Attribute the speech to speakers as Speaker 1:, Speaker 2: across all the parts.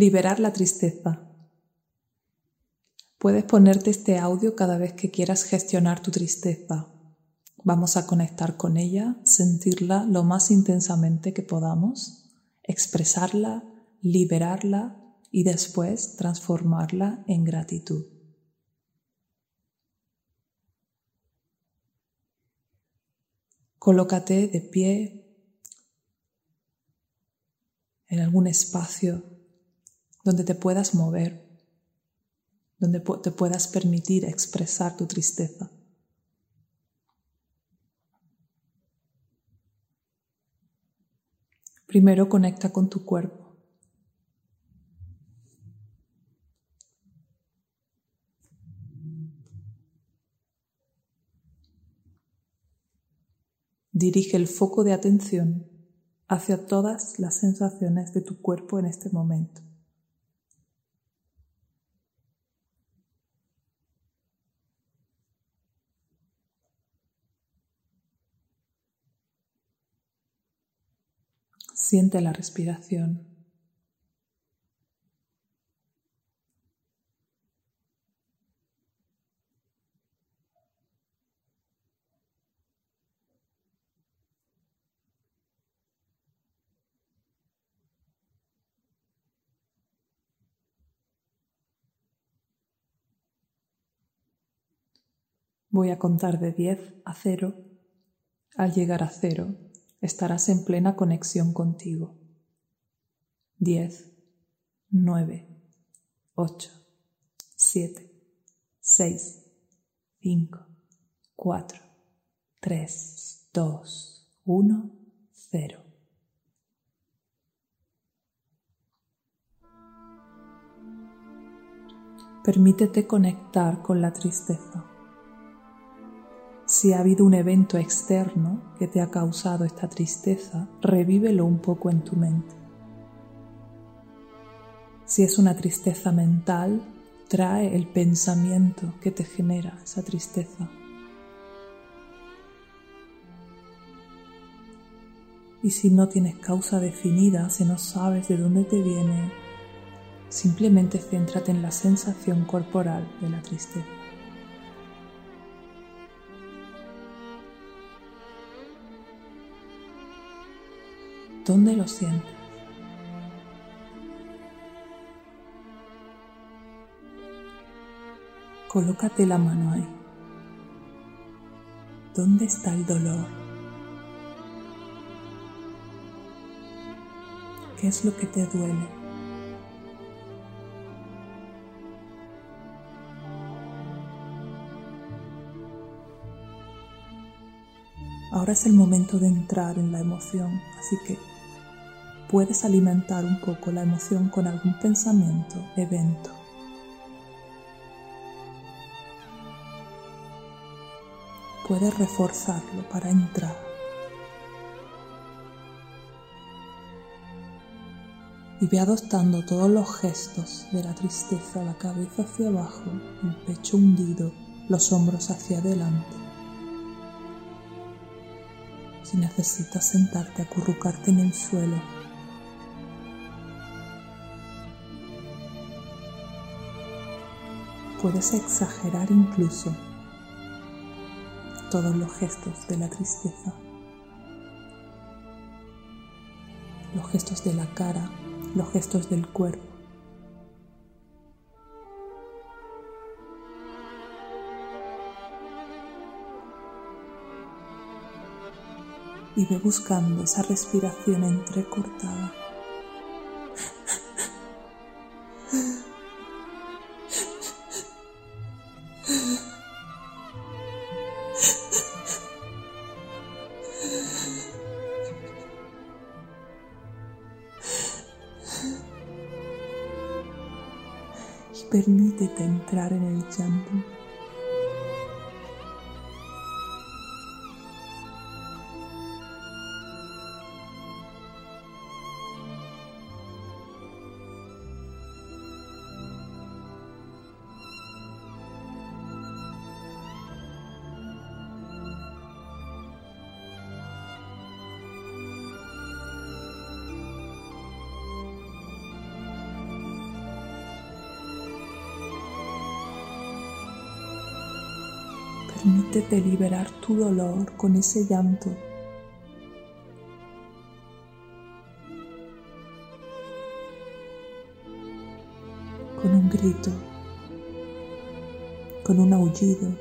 Speaker 1: Liberar la tristeza. Puedes ponerte este audio cada vez que quieras gestionar tu tristeza. Vamos a conectar con ella, sentirla lo más intensamente que podamos, expresarla, liberarla y después transformarla en gratitud. Colócate de pie en algún espacio donde te puedas mover, donde te puedas permitir expresar tu tristeza. Primero conecta con tu cuerpo. Dirige el foco de atención hacia todas las sensaciones de tu cuerpo en este momento. Siente la respiración. Voy a contar de 10 a 0. Al llegar a 0, estarás en plena conexión contigo. 10, 9, 8, 7, 6, 5, 4, 3, 2, 1, 0. Permítete conectar con la tristeza. Si ha habido un evento externo que te ha causado esta tristeza, revívelo un poco en tu mente. Si es una tristeza mental, trae el pensamiento que te genera esa tristeza. Y si no tienes causa definida, si no sabes de dónde te viene, simplemente céntrate en la sensación corporal de la tristeza. ¿Dónde lo sientes? Colócate la mano ahí. ¿Dónde está el dolor? ¿Qué es lo que te duele? Ahora es el momento de entrar en la emoción, así que puedes alimentar un poco la emoción con algún pensamiento, evento. Puedes reforzarlo para entrar. Y ve adoptando todos los gestos de la tristeza, la cabeza hacia abajo, el pecho hundido, los hombros hacia adelante. Si necesitas sentarte, acurrucarte en el suelo, Puedes exagerar incluso todos los gestos de la tristeza, los gestos de la cara, los gestos del cuerpo. Y ve buscando esa respiración entrecortada. Permítete liberar tu dolor con ese llanto. Con un grito, con un aullido.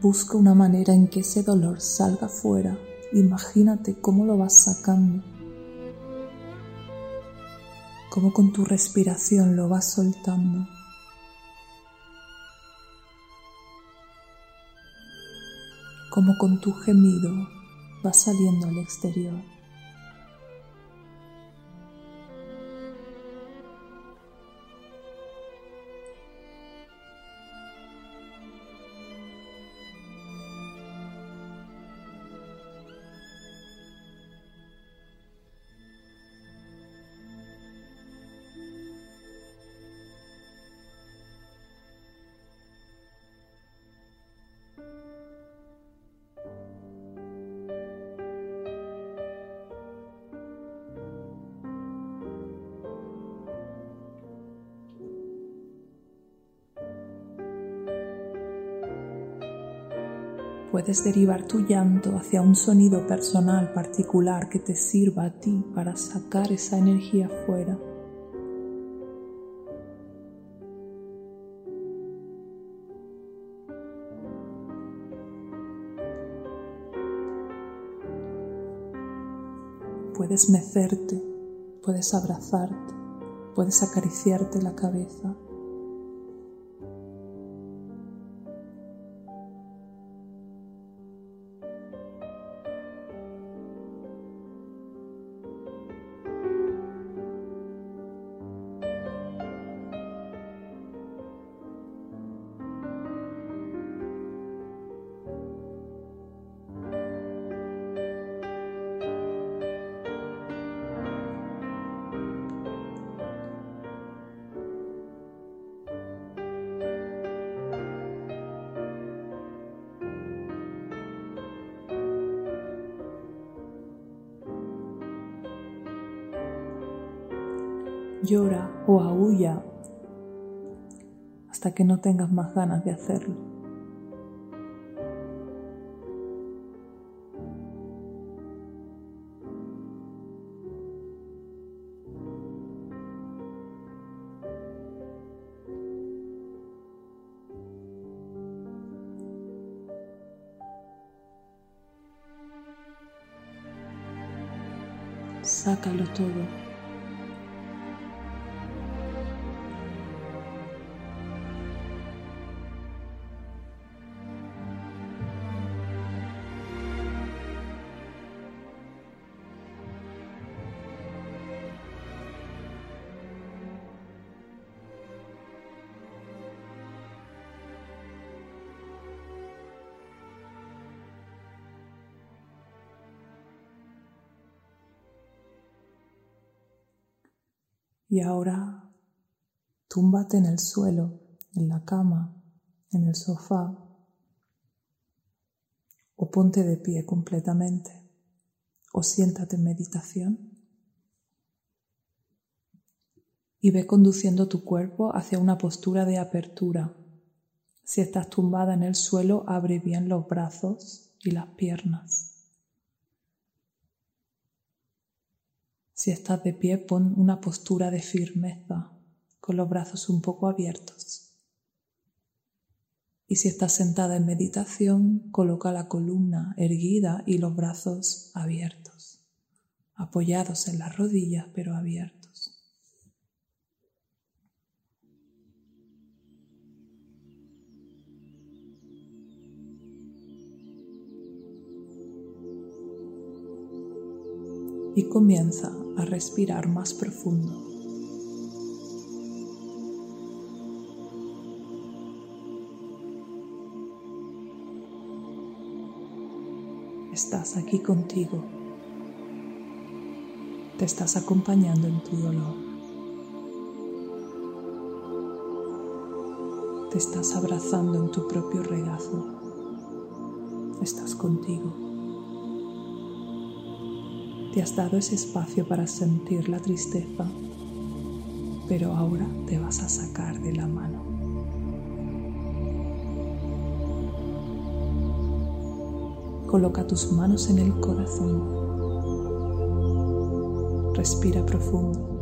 Speaker 1: Busca una manera en que ese dolor salga fuera. Imagínate cómo lo vas sacando. Cómo con tu respiración lo vas soltando. Cómo con tu gemido vas saliendo al exterior. Puedes derivar tu llanto hacia un sonido personal particular que te sirva a ti para sacar esa energía fuera. Puedes mecerte, puedes abrazarte, puedes acariciarte la cabeza. Llora o aúlla hasta que no tengas más ganas de hacerlo. Sácalo todo. Y ahora túmbate en el suelo, en la cama, en el sofá o ponte de pie completamente o siéntate en meditación y ve conduciendo tu cuerpo hacia una postura de apertura. Si estás tumbada en el suelo, abre bien los brazos y las piernas. Si estás de pie, pon una postura de firmeza, con los brazos un poco abiertos. Y si estás sentada en meditación, coloca la columna erguida y los brazos abiertos, apoyados en las rodillas pero abiertos. y comienza a respirar más profundo. Estás aquí contigo. Te estás acompañando en tu dolor. Te estás abrazando en tu propio regazo. Estás contigo. Te has dado ese espacio para sentir la tristeza, pero ahora te vas a sacar de la mano. Coloca tus manos en el corazón. Respira profundo.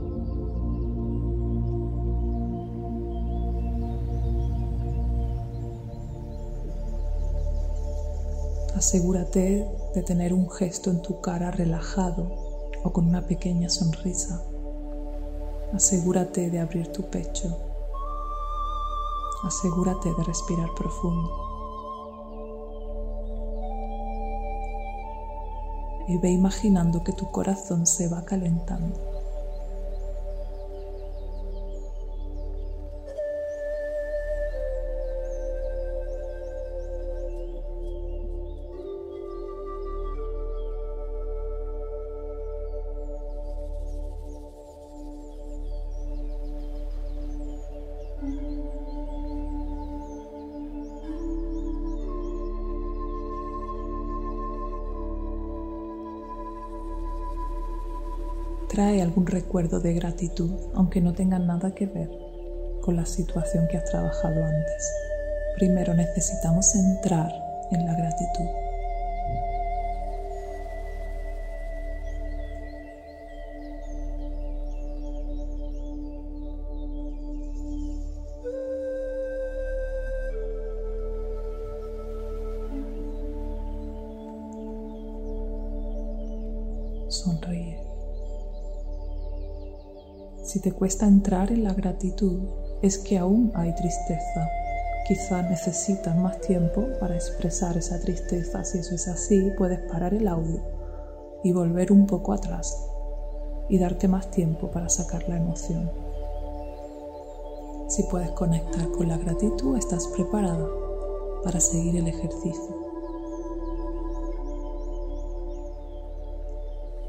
Speaker 1: Asegúrate de tener un gesto en tu cara relajado o con una pequeña sonrisa. Asegúrate de abrir tu pecho. Asegúrate de respirar profundo. Y ve imaginando que tu corazón se va calentando. Trae algún recuerdo de gratitud, aunque no tenga nada que ver con la situación que has trabajado antes. Primero necesitamos entrar en la gratitud. Si te cuesta entrar en la gratitud, es que aún hay tristeza. Quizá necesitas más tiempo para expresar esa tristeza. Si eso es así, puedes parar el audio y volver un poco atrás y darte más tiempo para sacar la emoción. Si puedes conectar con la gratitud, estás preparada para seguir el ejercicio.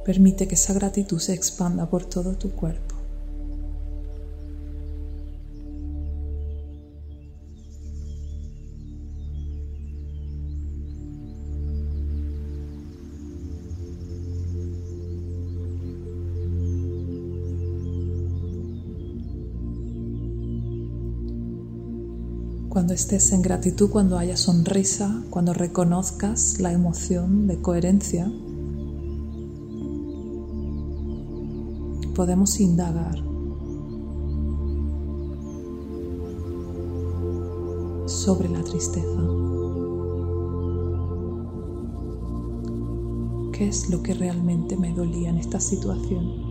Speaker 1: Permite que esa gratitud se expanda por todo tu cuerpo. Cuando estés en gratitud, cuando haya sonrisa, cuando reconozcas la emoción de coherencia, podemos indagar sobre la tristeza. ¿Qué es lo que realmente me dolía en esta situación?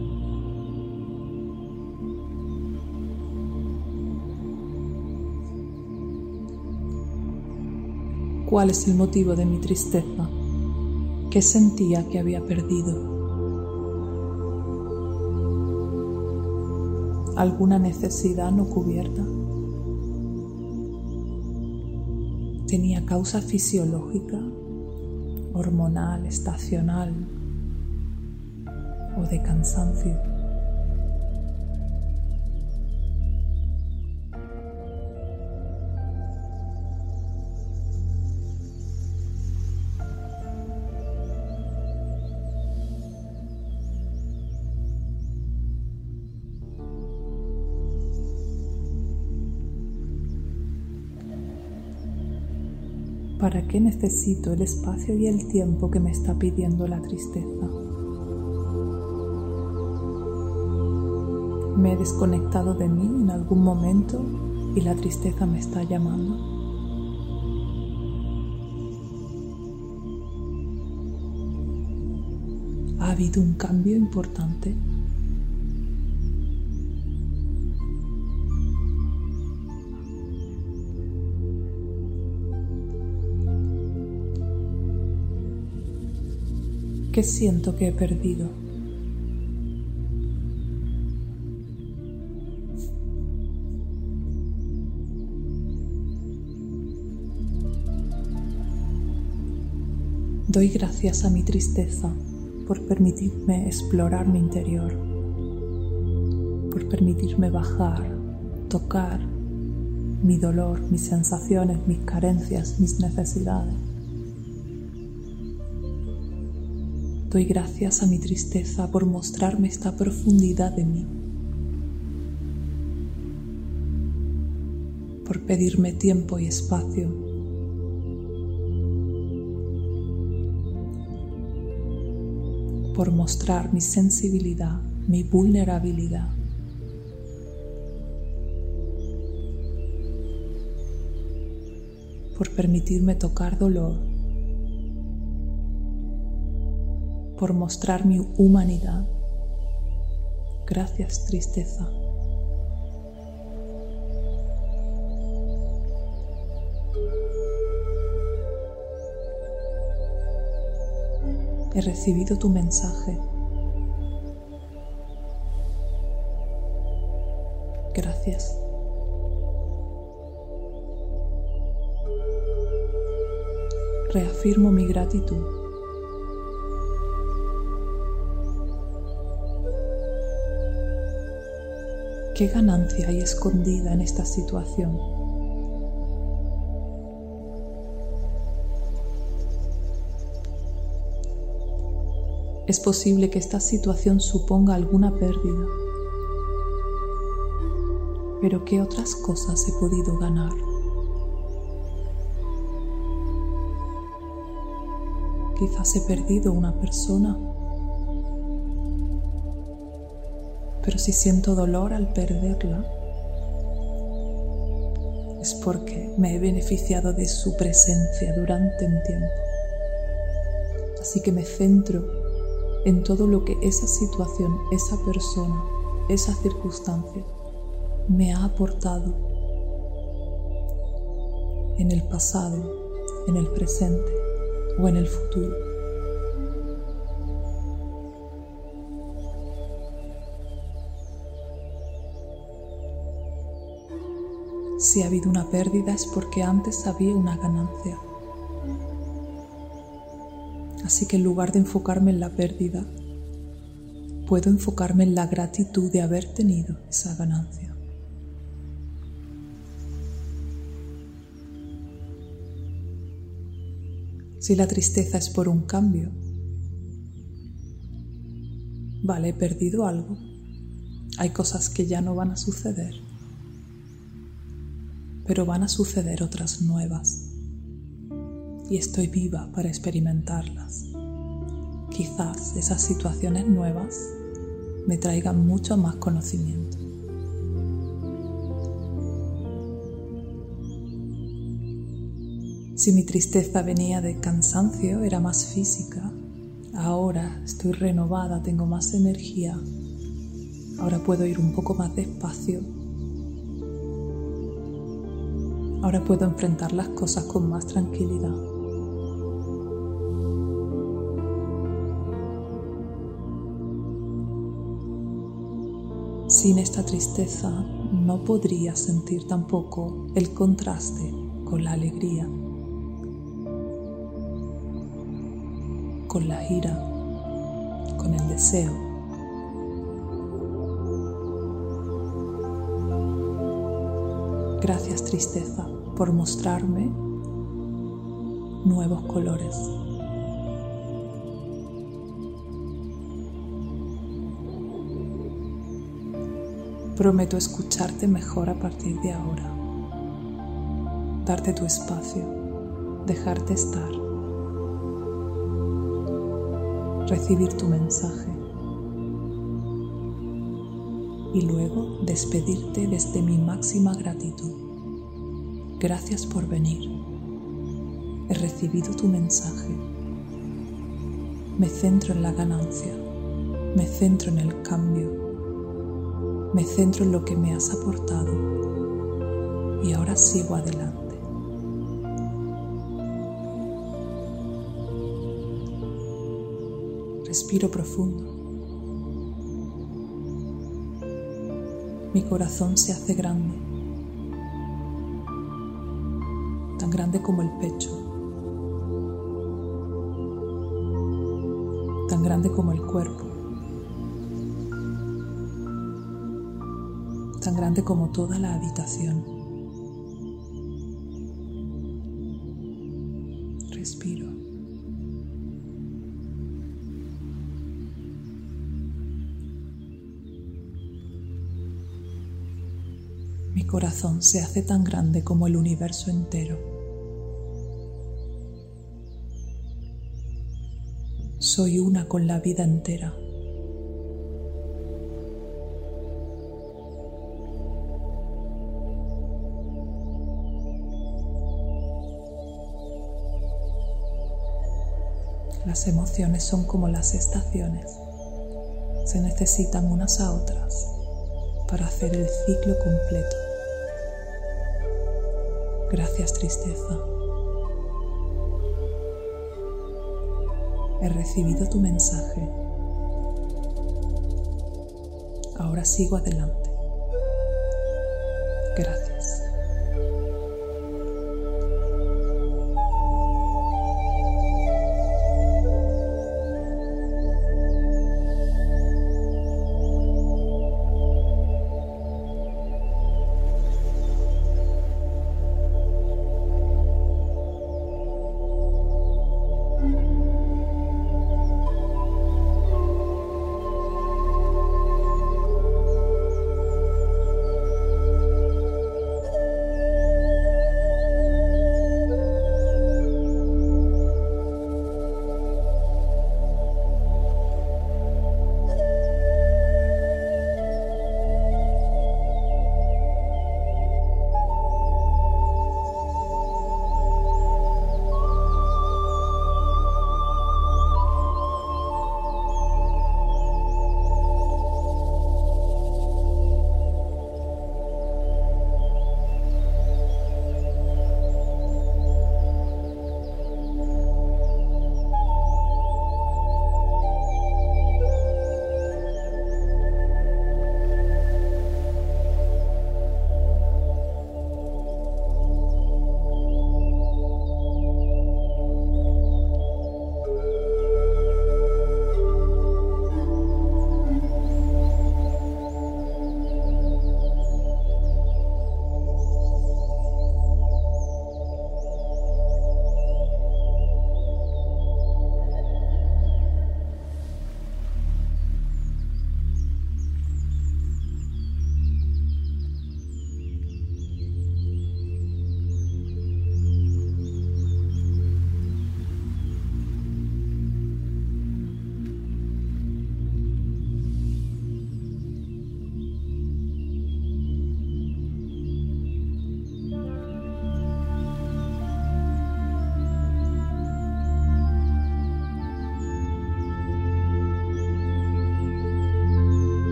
Speaker 1: Cuál es el motivo de mi tristeza, qué sentía que había perdido. ¿Alguna necesidad no cubierta? ¿Tenía causa fisiológica, hormonal, estacional o de cansancio? ¿Para qué necesito el espacio y el tiempo que me está pidiendo la tristeza? ¿Me he desconectado de mí en algún momento y la tristeza me está llamando? ¿Ha habido un cambio importante? ¿Qué siento que he perdido? Doy gracias a mi tristeza por permitirme explorar mi interior, por permitirme bajar, tocar mi dolor, mis sensaciones, mis carencias, mis necesidades. Doy gracias a mi tristeza por mostrarme esta profundidad de mí, por pedirme tiempo y espacio, por mostrar mi sensibilidad, mi vulnerabilidad. Por permitirme tocar dolor. Por mostrar mi humanidad. Gracias, tristeza. He recibido tu mensaje. Gracias. Reafirmo mi gratitud. ¿Qué ganancia hay escondida en esta situación? Es posible que esta situación suponga alguna pérdida. Pero ¿qué otras cosas he podido ganar? Quizás he perdido una persona. Pero si siento dolor al perderla, es porque me he beneficiado de su presencia durante un tiempo. Así que me centro en todo lo que esa situación, esa persona, esa circunstancia me ha aportado en el pasado, en el presente o en el futuro. Si ha habido una pérdida es porque antes había una ganancia. Así que en lugar de enfocarme en la pérdida, puedo enfocarme en la gratitud de haber tenido esa ganancia. Si la tristeza es por un cambio, vale, he perdido algo. Hay cosas que ya no van a suceder, pero van a suceder otras nuevas y estoy viva para experimentarlas. Quizás esas situaciones nuevas me traigan mucho más conocimiento. Si mi tristeza venía de cansancio, era más física. Ahora estoy renovada, tengo más energía. Ahora puedo ir un poco más despacio. Ahora puedo enfrentar las cosas con más tranquilidad. Sin esta tristeza no podría sentir tampoco el contraste con la alegría, con la ira, con el deseo. Gracias tristeza por mostrarme nuevos colores. Prometo escucharte mejor a partir de ahora, darte tu espacio, dejarte estar, recibir tu mensaje y luego despedirte desde mi máxima gratitud. Gracias por venir. He recibido tu mensaje. Me centro en la ganancia, me centro en el cambio me centro en lo que me has aportado y ahora sigo adelante. Respiro profundo. Mi corazón se hace grande, tan grande como el pecho, tan grande como el cuerpo. tan grande como toda la habitación. Corazón se hace tan grande como el universo entero. Soy una con la vida entera. Las emociones son como las estaciones. Se necesitan unas a otras para hacer el ciclo completo. Gracias tristeza. He recibido tu mensaje. Ahora sigo adelante. Gracias.